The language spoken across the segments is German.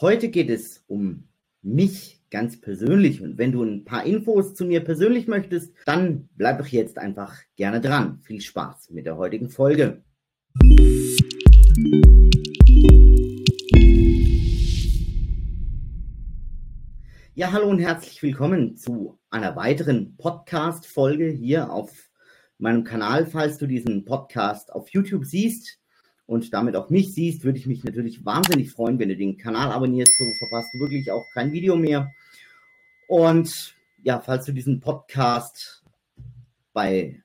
Heute geht es um mich ganz persönlich. Und wenn du ein paar Infos zu mir persönlich möchtest, dann bleib doch jetzt einfach gerne dran. Viel Spaß mit der heutigen Folge. Ja, hallo und herzlich willkommen zu einer weiteren Podcast-Folge hier auf meinem Kanal. Falls du diesen Podcast auf YouTube siehst, und damit auch mich siehst, würde ich mich natürlich wahnsinnig freuen, wenn du den Kanal abonnierst. So verpasst du wirklich auch kein Video mehr. Und ja, falls du diesen Podcast bei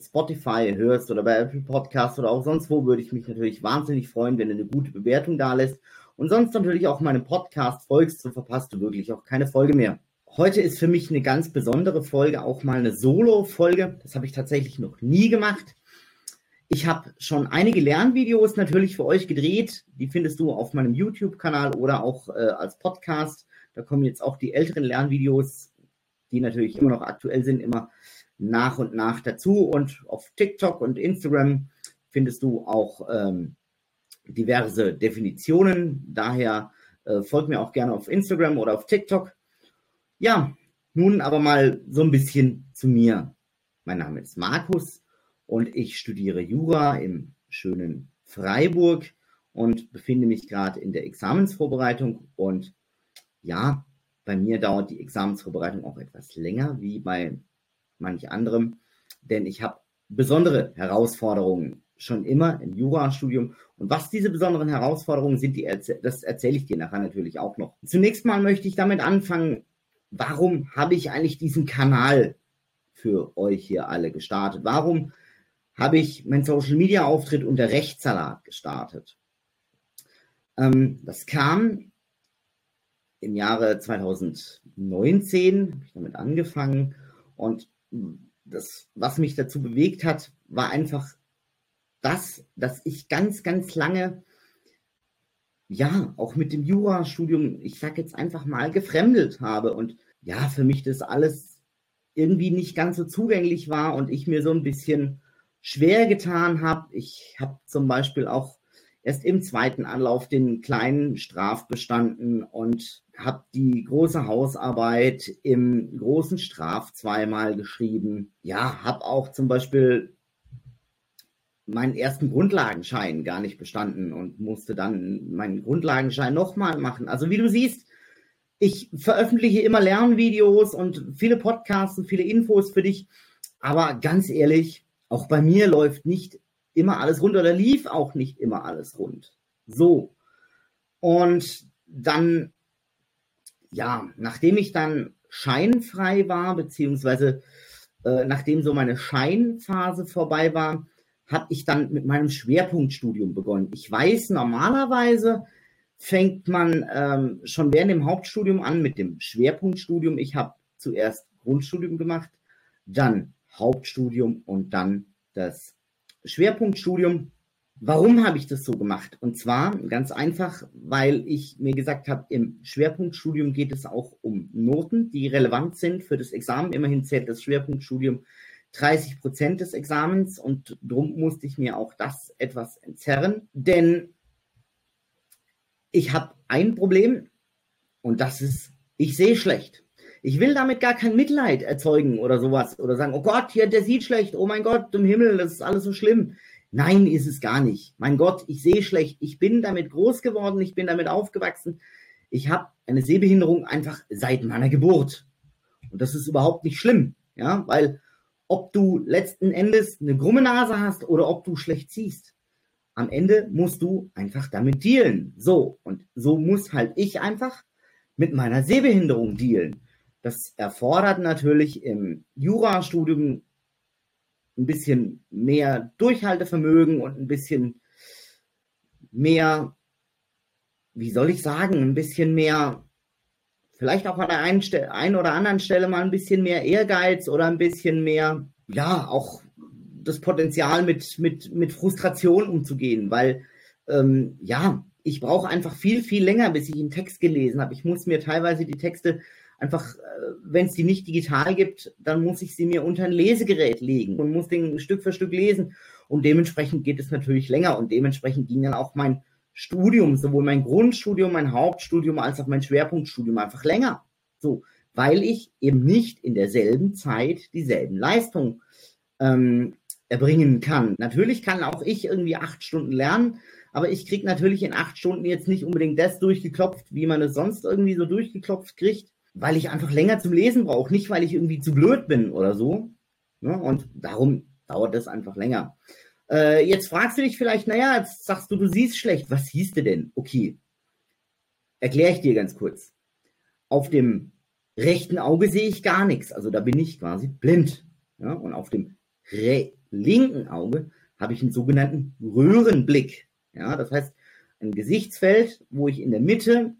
Spotify hörst oder bei Apple Podcast oder auch sonst wo, würde ich mich natürlich wahnsinnig freuen, wenn du eine gute Bewertung da lässt. Und sonst natürlich auch meinem Podcast folgst, so verpasst du wirklich auch keine Folge mehr. Heute ist für mich eine ganz besondere Folge, auch mal eine Solo-Folge. Das habe ich tatsächlich noch nie gemacht. Ich habe schon einige Lernvideos natürlich für euch gedreht. Die findest du auf meinem YouTube-Kanal oder auch äh, als Podcast. Da kommen jetzt auch die älteren Lernvideos, die natürlich immer noch aktuell sind, immer nach und nach dazu. Und auf TikTok und Instagram findest du auch ähm, diverse Definitionen. Daher äh, folgt mir auch gerne auf Instagram oder auf TikTok. Ja, nun aber mal so ein bisschen zu mir. Mein Name ist Markus und ich studiere Jura im schönen Freiburg und befinde mich gerade in der Examensvorbereitung. Und ja, bei mir dauert die Examensvorbereitung auch etwas länger wie bei manch anderem, denn ich habe besondere Herausforderungen schon immer im Jurastudium. Und was diese besonderen Herausforderungen sind, erzäh das erzähle ich dir nachher natürlich auch noch. Zunächst mal möchte ich damit anfangen, warum habe ich eigentlich diesen Kanal für euch hier alle gestartet? Warum habe ich meinen Social Media Auftritt unter Rechtssalat gestartet. Ähm, das kam im Jahre 2019, habe ich damit angefangen und das, was mich dazu bewegt hat, war einfach das, dass ich ganz, ganz lange, ja, auch mit dem Jurastudium, ich sage jetzt einfach mal, gefremdet habe und ja, für mich das alles irgendwie nicht ganz so zugänglich war und ich mir so ein bisschen schwer getan habe. Ich habe zum Beispiel auch erst im zweiten Anlauf den kleinen Straf bestanden und habe die große Hausarbeit im großen Straf zweimal geschrieben. Ja, habe auch zum Beispiel meinen ersten Grundlagenschein gar nicht bestanden und musste dann meinen Grundlagenschein nochmal machen. Also wie du siehst, ich veröffentliche immer Lernvideos und viele Podcasts und viele Infos für dich. Aber ganz ehrlich, auch bei mir läuft nicht immer alles rund oder lief auch nicht immer alles rund. So. Und dann, ja, nachdem ich dann scheinfrei war, beziehungsweise äh, nachdem so meine Scheinphase vorbei war, habe ich dann mit meinem Schwerpunktstudium begonnen. Ich weiß, normalerweise fängt man ähm, schon während dem Hauptstudium an mit dem Schwerpunktstudium. Ich habe zuerst Grundstudium gemacht, dann Hauptstudium und dann das Schwerpunktstudium. Warum habe ich das so gemacht? Und zwar ganz einfach, weil ich mir gesagt habe, im Schwerpunktstudium geht es auch um Noten, die relevant sind für das Examen. Immerhin zählt das Schwerpunktstudium 30 Prozent des Examens und darum musste ich mir auch das etwas entzerren, denn ich habe ein Problem und das ist, ich sehe schlecht. Ich will damit gar kein Mitleid erzeugen oder sowas oder sagen, oh Gott, hier, der sieht schlecht, oh mein Gott, im Himmel, das ist alles so schlimm. Nein, ist es gar nicht. Mein Gott, ich sehe schlecht. Ich bin damit groß geworden, ich bin damit aufgewachsen. Ich habe eine Sehbehinderung einfach seit meiner Geburt. Und das ist überhaupt nicht schlimm, ja, weil ob du letzten Endes eine krumme Nase hast oder ob du schlecht siehst, am Ende musst du einfach damit dealen. So, und so muss halt ich einfach mit meiner Sehbehinderung dealen. Das erfordert natürlich im Jurastudium ein bisschen mehr Durchhaltevermögen und ein bisschen mehr, wie soll ich sagen, ein bisschen mehr, vielleicht auch an der einen, einen oder anderen Stelle mal ein bisschen mehr Ehrgeiz oder ein bisschen mehr, ja, auch das Potenzial mit, mit, mit Frustration umzugehen, weil, ähm, ja, ich brauche einfach viel, viel länger, bis ich einen Text gelesen habe. Ich muss mir teilweise die Texte einfach, äh, wenn es die nicht digital gibt, dann muss ich sie mir unter ein Lesegerät legen und muss den Stück für Stück lesen. Und dementsprechend geht es natürlich länger und dementsprechend ging dann auch mein Studium, sowohl mein Grundstudium, mein Hauptstudium als auch mein Schwerpunktstudium einfach länger. So, weil ich eben nicht in derselben Zeit dieselben Leistungen ähm, erbringen kann. Natürlich kann auch ich irgendwie acht Stunden lernen, aber ich kriege natürlich in acht Stunden jetzt nicht unbedingt das durchgeklopft, wie man es sonst irgendwie so durchgeklopft kriegt, weil ich einfach länger zum Lesen brauche, nicht weil ich irgendwie zu blöd bin oder so. Ne? Und darum dauert das einfach länger. Äh, jetzt fragst du dich vielleicht, naja, jetzt sagst du, du siehst schlecht. Was siehst du denn? Okay, erkläre ich dir ganz kurz. Auf dem rechten Auge sehe ich gar nichts, also da bin ich quasi blind. Ja? Und auf dem linken Auge habe ich einen sogenannten Röhrenblick. Ja, das heißt, ein Gesichtsfeld, wo ich in der Mitte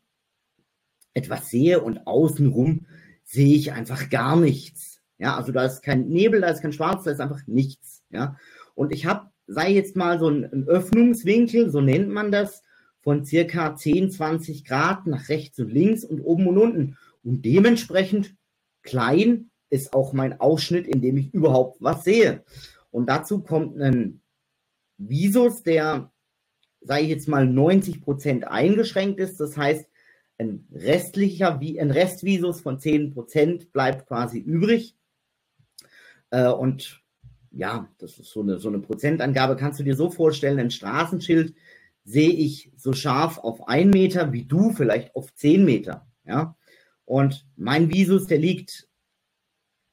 etwas sehe und außenrum sehe ich einfach gar nichts. Ja, also da ist kein Nebel, da ist kein Schwarz, da ist einfach nichts. Ja, und ich habe, sei jetzt mal so ein, Öffnungswinkel, so nennt man das, von circa 10, 20 Grad nach rechts und links und oben und unten. Und dementsprechend klein ist auch mein Ausschnitt, in dem ich überhaupt was sehe. Und dazu kommt ein Visus, der sage ich jetzt mal, 90 Prozent eingeschränkt ist. Das heißt, ein restlicher, wie ein Restvisus von 10 Prozent bleibt quasi übrig. Äh, und ja, das ist so eine, so eine Prozentangabe. Kannst du dir so vorstellen, ein Straßenschild sehe ich so scharf auf ein Meter wie du vielleicht auf 10 Meter. Ja, und mein Visus, der liegt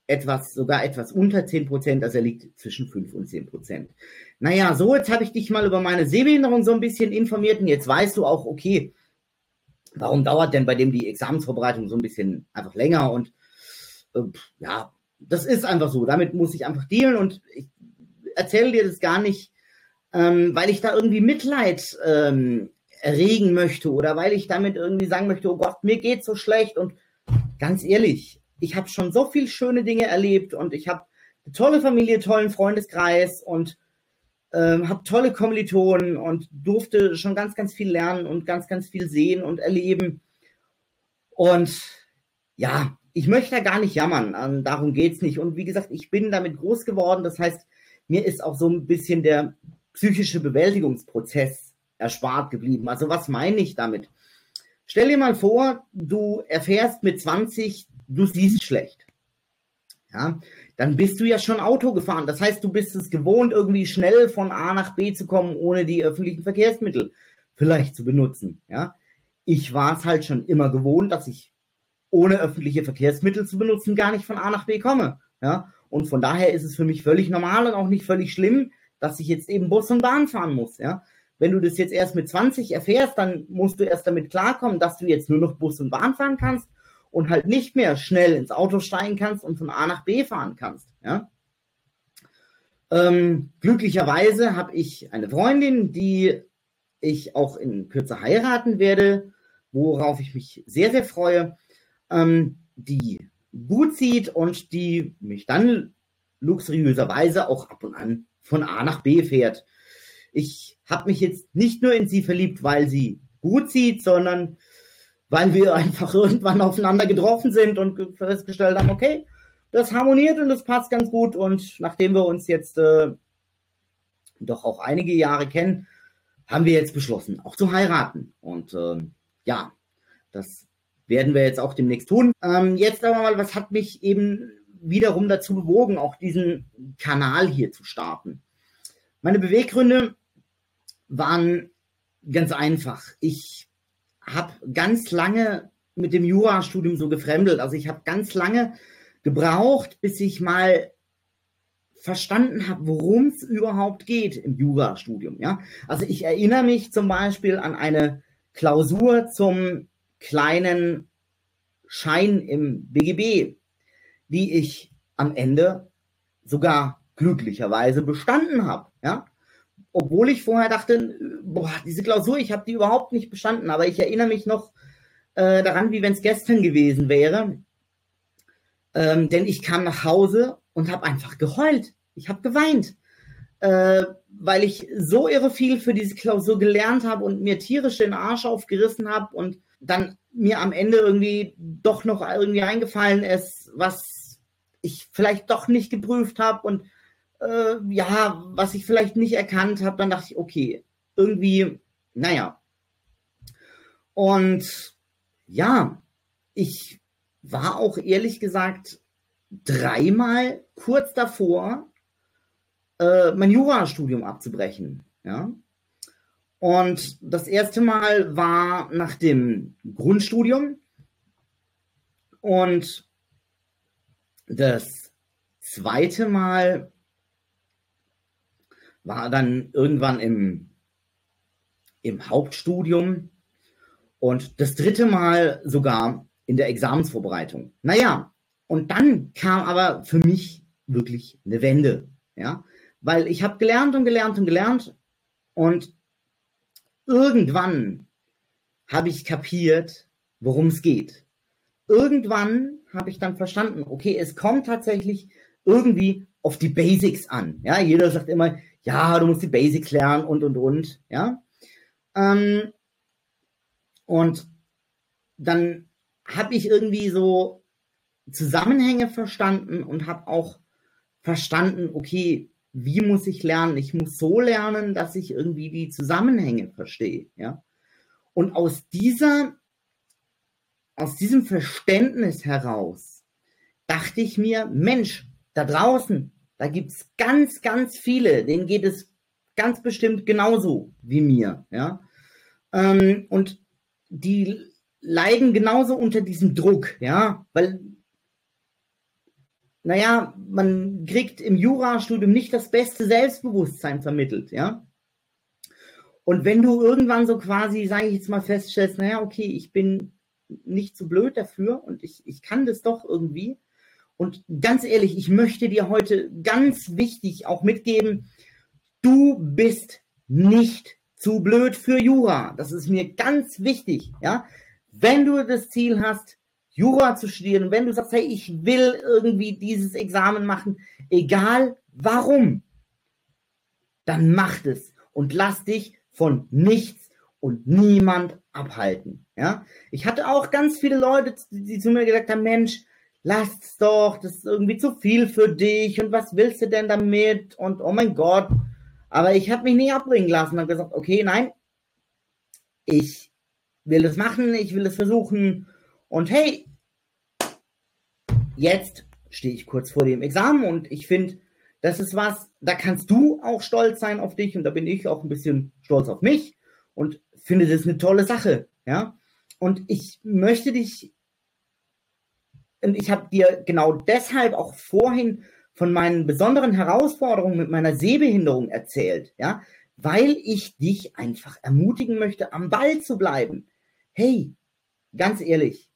etwas, sogar etwas unter 10 Prozent, also er liegt zwischen 5 und 10 Prozent. Naja, so, jetzt habe ich dich mal über meine Sehbehinderung so ein bisschen informiert und jetzt weißt du auch, okay, warum dauert denn bei dem die Examensvorbereitung so ein bisschen einfach länger? Und äh, ja, das ist einfach so, damit muss ich einfach dealen und ich erzähle dir das gar nicht, ähm, weil ich da irgendwie Mitleid ähm, erregen möchte oder weil ich damit irgendwie sagen möchte, oh Gott, mir geht so schlecht. Und ganz ehrlich, ich habe schon so viele schöne Dinge erlebt und ich habe eine tolle Familie, tollen Freundeskreis und ähm, habe tolle Kommilitonen und durfte schon ganz, ganz viel lernen und ganz, ganz viel sehen und erleben. Und ja, ich möchte da gar nicht jammern, ähm, darum geht es nicht. Und wie gesagt, ich bin damit groß geworden. Das heißt, mir ist auch so ein bisschen der psychische Bewältigungsprozess erspart geblieben. Also was meine ich damit? Stell dir mal vor, du erfährst mit 20, du siehst schlecht. Ja, dann bist du ja schon Auto gefahren. Das heißt, du bist es gewohnt, irgendwie schnell von A nach B zu kommen, ohne die öffentlichen Verkehrsmittel vielleicht zu benutzen. Ja, ich war es halt schon immer gewohnt, dass ich ohne öffentliche Verkehrsmittel zu benutzen gar nicht von A nach B komme. Ja, und von daher ist es für mich völlig normal und auch nicht völlig schlimm, dass ich jetzt eben Bus und Bahn fahren muss. Ja, wenn du das jetzt erst mit 20 erfährst, dann musst du erst damit klarkommen, dass du jetzt nur noch Bus und Bahn fahren kannst und halt nicht mehr schnell ins Auto steigen kannst und von A nach B fahren kannst. Ja? Ähm, glücklicherweise habe ich eine Freundin, die ich auch in Kürze heiraten werde, worauf ich mich sehr, sehr freue, ähm, die gut sieht und die mich dann luxuriöserweise auch ab und an von A nach B fährt. Ich habe mich jetzt nicht nur in sie verliebt, weil sie gut sieht, sondern weil wir einfach irgendwann aufeinander getroffen sind und festgestellt haben, okay, das harmoniert und das passt ganz gut. Und nachdem wir uns jetzt äh, doch auch einige Jahre kennen, haben wir jetzt beschlossen, auch zu heiraten. Und äh, ja, das werden wir jetzt auch demnächst tun. Ähm, jetzt aber mal, was hat mich eben wiederum dazu bewogen, auch diesen Kanal hier zu starten? Meine Beweggründe waren ganz einfach. Ich habe ganz lange mit dem Jurastudium so gefremdelt. Also ich habe ganz lange gebraucht, bis ich mal verstanden habe, worum es überhaupt geht im Jurastudium. Ja? Also ich erinnere mich zum Beispiel an eine Klausur zum kleinen Schein im BGB, die ich am Ende sogar glücklicherweise bestanden habe. Ja? Obwohl ich vorher dachte, boah, diese Klausur, ich habe die überhaupt nicht bestanden, aber ich erinnere mich noch äh, daran, wie wenn es gestern gewesen wäre. Ähm, denn ich kam nach Hause und habe einfach geheult. Ich habe geweint, äh, weil ich so irre viel für diese Klausur gelernt habe und mir tierisch den Arsch aufgerissen habe und dann mir am Ende irgendwie doch noch irgendwie eingefallen ist, was ich vielleicht doch nicht geprüft habe und äh, ja, was ich vielleicht nicht erkannt habe, dann dachte ich, okay, irgendwie, naja, Und ja, ich war auch ehrlich gesagt dreimal kurz davor, äh, mein Jurastudium abzubrechen. Ja? Und das erste Mal war nach dem Grundstudium und das zweite Mal war dann irgendwann im, im Hauptstudium und das dritte Mal sogar in der Examensvorbereitung. Naja, und dann kam aber für mich wirklich eine Wende, ja, weil ich habe gelernt und gelernt und gelernt und irgendwann habe ich kapiert, worum es geht. Irgendwann habe ich dann verstanden, okay, es kommt tatsächlich irgendwie auf die Basics an. Ja, jeder sagt immer, ja, du musst die Basics lernen und und und. Ja, ähm, und dann habe ich irgendwie so Zusammenhänge verstanden und habe auch verstanden, okay, wie muss ich lernen? Ich muss so lernen, dass ich irgendwie die Zusammenhänge verstehe, ja. Und aus dieser, aus diesem Verständnis heraus dachte ich mir, Mensch, da draußen, da gibt es ganz, ganz viele, denen geht es ganz bestimmt genauso wie mir, ja. Ähm, und die leiden genauso unter diesem Druck, ja, weil naja, man kriegt im Jurastudium nicht das beste Selbstbewusstsein vermittelt, ja. Und wenn du irgendwann so quasi, sage ich jetzt mal, feststellst, naja, okay, ich bin nicht zu so blöd dafür und ich, ich kann das doch irgendwie. Und ganz ehrlich, ich möchte dir heute ganz wichtig auch mitgeben, du bist nicht zu blöd für Jura. Das ist mir ganz wichtig, ja. Wenn du das Ziel hast, Jura zu studieren, wenn du sagst, hey, ich will irgendwie dieses Examen machen, egal warum, dann mach es und lass dich von nichts und niemand abhalten. Ja, ich hatte auch ganz viele Leute, die zu mir gesagt haben, Mensch, lass doch, das ist irgendwie zu viel für dich und was willst du denn damit und oh mein Gott. Aber ich habe mich nicht abbringen lassen und gesagt, okay, nein, ich will es machen, ich will es versuchen und hey, jetzt stehe ich kurz vor dem Examen und ich finde, das ist was, da kannst du auch stolz sein auf dich und da bin ich auch ein bisschen stolz auf mich und finde das eine tolle Sache, ja. Und ich möchte dich, und ich habe dir genau deshalb auch vorhin von meinen besonderen Herausforderungen mit meiner Sehbehinderung erzählt, ja, weil ich dich einfach ermutigen möchte, am Ball zu bleiben hey, ganz ehrlich,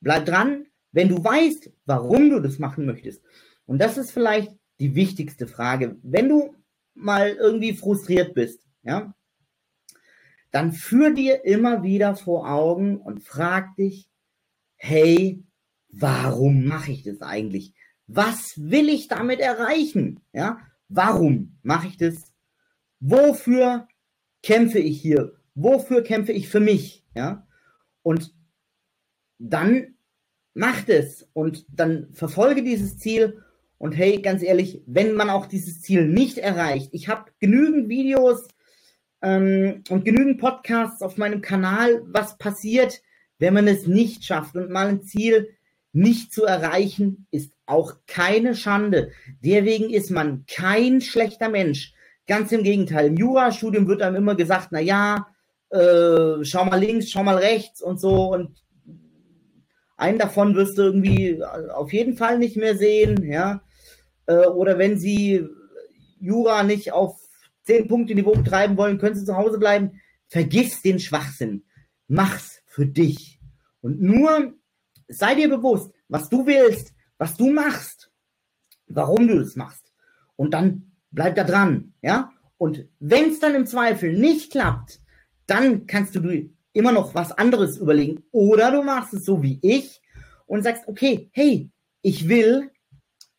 bleib dran, wenn du weißt, warum du das machen möchtest. Und das ist vielleicht die wichtigste Frage. Wenn du mal irgendwie frustriert bist, ja, dann führ dir immer wieder vor Augen und frag dich, hey, warum mache ich das eigentlich? Was will ich damit erreichen? Ja, warum mache ich das? Wofür kämpfe ich hier? Wofür kämpfe ich für mich? Ja? Und dann macht es und dann verfolge dieses Ziel. Und hey, ganz ehrlich, wenn man auch dieses Ziel nicht erreicht, ich habe genügend Videos ähm, und genügend Podcasts auf meinem Kanal, was passiert, wenn man es nicht schafft und mal ein Ziel nicht zu erreichen, ist auch keine Schande. Deswegen ist man kein schlechter Mensch. Ganz im Gegenteil. Im Jurastudium wird einem immer gesagt, na ja, äh, schau mal links, schau mal rechts und so und einen davon wirst du irgendwie auf jeden Fall nicht mehr sehen, ja. Äh, oder wenn sie Jura nicht auf zehn Punkte Niveau treiben wollen, können sie zu Hause bleiben. Vergiss den Schwachsinn. Mach's für dich. Und nur sei dir bewusst, was du willst, was du machst, warum du das machst. Und dann bleib da dran, ja. Und wenn es dann im Zweifel nicht klappt, dann kannst du immer noch was anderes überlegen. Oder du machst es so wie ich und sagst, okay, hey, ich will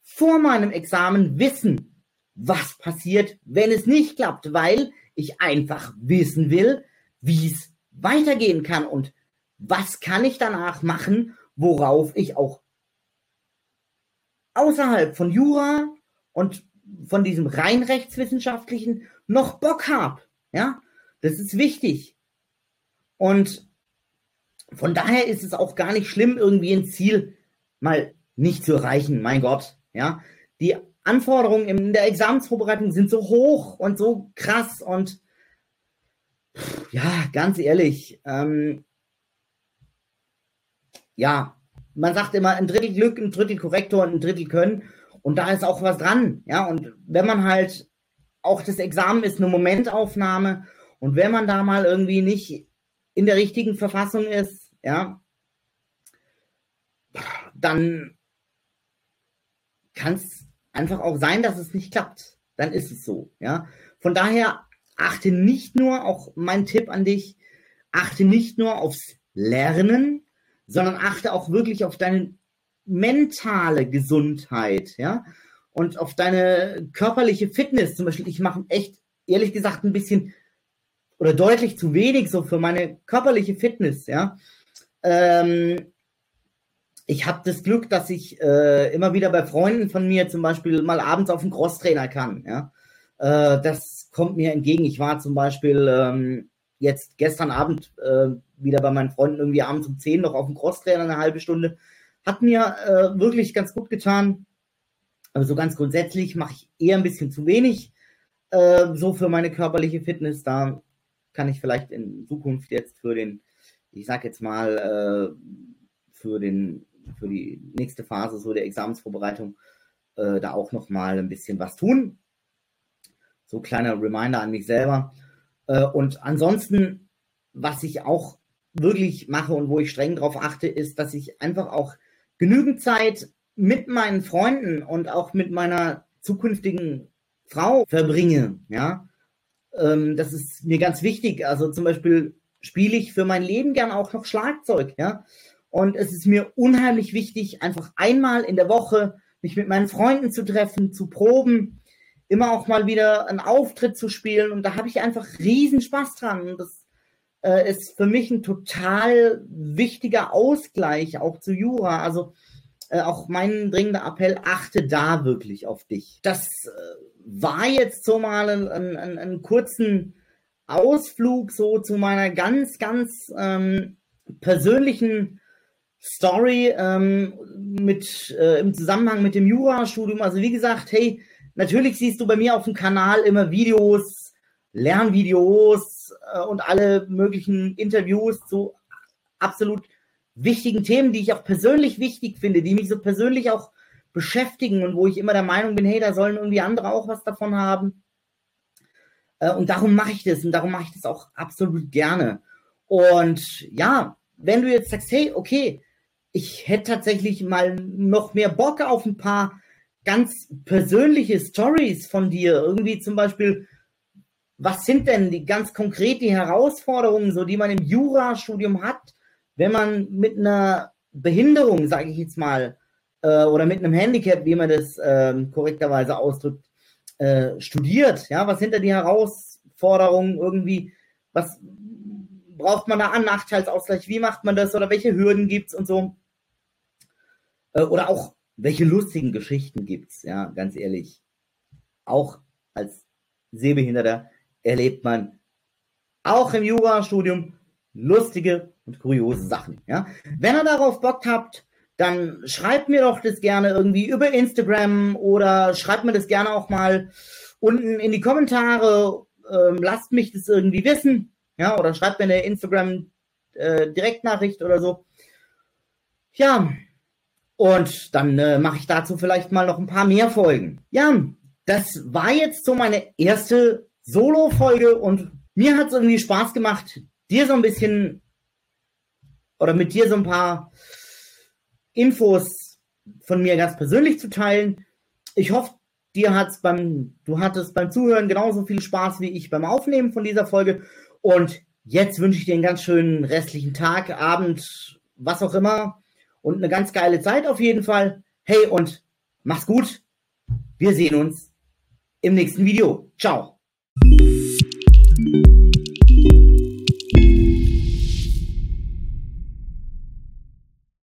vor meinem Examen wissen, was passiert, wenn es nicht klappt, weil ich einfach wissen will, wie es weitergehen kann und was kann ich danach machen, worauf ich auch außerhalb von Jura und von diesem rein rechtswissenschaftlichen noch Bock habe. Ja, das ist wichtig. Und von daher ist es auch gar nicht schlimm, irgendwie ein Ziel mal nicht zu erreichen. Mein Gott, ja. Die Anforderungen in der Examensvorbereitung sind so hoch und so krass und ja, ganz ehrlich, ähm, ja, man sagt immer ein Drittel Glück, ein Drittel Korrektor und ein Drittel Können. Und da ist auch was dran. Ja, und wenn man halt auch das Examen ist eine Momentaufnahme und wenn man da mal irgendwie nicht in der richtigen Verfassung ist, ja, dann kann es einfach auch sein, dass es nicht klappt. Dann ist es so, ja. Von daher achte nicht nur, auch mein Tipp an dich, achte nicht nur aufs Lernen, sondern achte auch wirklich auf deine mentale Gesundheit, ja, und auf deine körperliche Fitness. Zum Beispiel, ich mache echt, ehrlich gesagt, ein bisschen oder deutlich zu wenig so für meine körperliche Fitness, ja. Ähm, ich habe das Glück, dass ich äh, immer wieder bei Freunden von mir zum Beispiel mal abends auf den Crosstrainer kann, ja. Äh, das kommt mir entgegen. Ich war zum Beispiel ähm, jetzt gestern Abend äh, wieder bei meinen Freunden irgendwie abends um 10 noch auf dem Crosstrainer eine halbe Stunde. Hat mir äh, wirklich ganz gut getan. Aber so ganz grundsätzlich mache ich eher ein bisschen zu wenig äh, so für meine körperliche Fitness. Da kann ich vielleicht in Zukunft jetzt für den, ich sag jetzt mal, äh, für den, für die nächste Phase so der Examensvorbereitung äh, da auch noch mal ein bisschen was tun. So kleiner Reminder an mich selber. Äh, und ansonsten, was ich auch wirklich mache und wo ich streng darauf achte, ist, dass ich einfach auch genügend Zeit mit meinen Freunden und auch mit meiner zukünftigen Frau verbringe. Ja, ähm, das ist mir ganz wichtig. Also zum Beispiel spiele ich für mein Leben gern auch noch Schlagzeug. Ja, und es ist mir unheimlich wichtig, einfach einmal in der Woche mich mit meinen Freunden zu treffen, zu proben, immer auch mal wieder einen Auftritt zu spielen. Und da habe ich einfach riesen Spaß dran. Und das äh, ist für mich ein total wichtiger Ausgleich auch zu Jura. Also äh, auch mein dringender Appell, achte da wirklich auf dich. Das äh, war jetzt so mal ein, ein, einen kurzen Ausflug so zu meiner ganz, ganz ähm, persönlichen Story ähm, mit äh, im Zusammenhang mit dem Jurastudium. Also wie gesagt, hey, natürlich siehst du bei mir auf dem Kanal immer Videos, Lernvideos äh, und alle möglichen Interviews zu absolut wichtigen Themen, die ich auch persönlich wichtig finde, die mich so persönlich auch beschäftigen und wo ich immer der Meinung bin, hey, da sollen irgendwie andere auch was davon haben. Äh, und darum mache ich das und darum mache ich das auch absolut gerne. Und ja, wenn du jetzt sagst, hey, okay, ich hätte tatsächlich mal noch mehr Bock auf ein paar ganz persönliche Stories von dir. Irgendwie zum Beispiel, was sind denn die ganz konkret die Herausforderungen, so die man im Jurastudium hat, wenn man mit einer Behinderung, sage ich jetzt mal, äh, oder mit einem Handicap, wie man das äh, korrekterweise ausdrückt, äh, studiert. Ja, was sind da die Herausforderungen irgendwie? Was braucht man da an Nachteilsausgleich? Wie macht man das? Oder welche Hürden gibt es und so? Äh, oder auch welche lustigen Geschichten gibt es? Ja, ganz ehrlich. Auch als Sehbehinderter erlebt man auch im Jurastudium lustige und kuriose Sachen. Ja? Wenn ihr darauf Bock habt, dann schreibt mir doch das gerne irgendwie über Instagram oder schreibt mir das gerne auch mal unten in die Kommentare. Ähm, lasst mich das irgendwie wissen. Ja, oder schreibt mir eine Instagram äh, Direktnachricht oder so. Ja, und dann äh, mache ich dazu vielleicht mal noch ein paar mehr Folgen. Ja, das war jetzt so meine erste Solo-Folge und mir hat es irgendwie Spaß gemacht, dir so ein bisschen oder mit dir so ein paar Infos von mir ganz persönlich zu teilen. Ich hoffe, dir hat's beim, du hattest beim Zuhören genauso viel Spaß wie ich beim Aufnehmen von dieser Folge. Und jetzt wünsche ich dir einen ganz schönen restlichen Tag, Abend, was auch immer. Und eine ganz geile Zeit auf jeden Fall. Hey und mach's gut. Wir sehen uns im nächsten Video. Ciao.